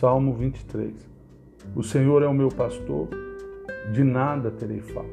Salmo 23. O Senhor é o meu pastor, de nada terei falta.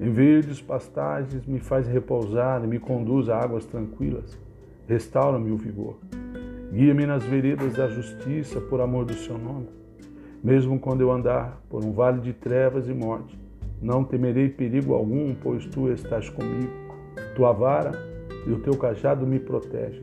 Em verdes pastagens me faz repousar e me conduz a águas tranquilas. Restaura-me o vigor. Guia-me nas veredas da justiça por amor do seu nome. Mesmo quando eu andar por um vale de trevas e morte, não temerei perigo algum, pois tu estás comigo. Tua vara e o teu cajado me protegem.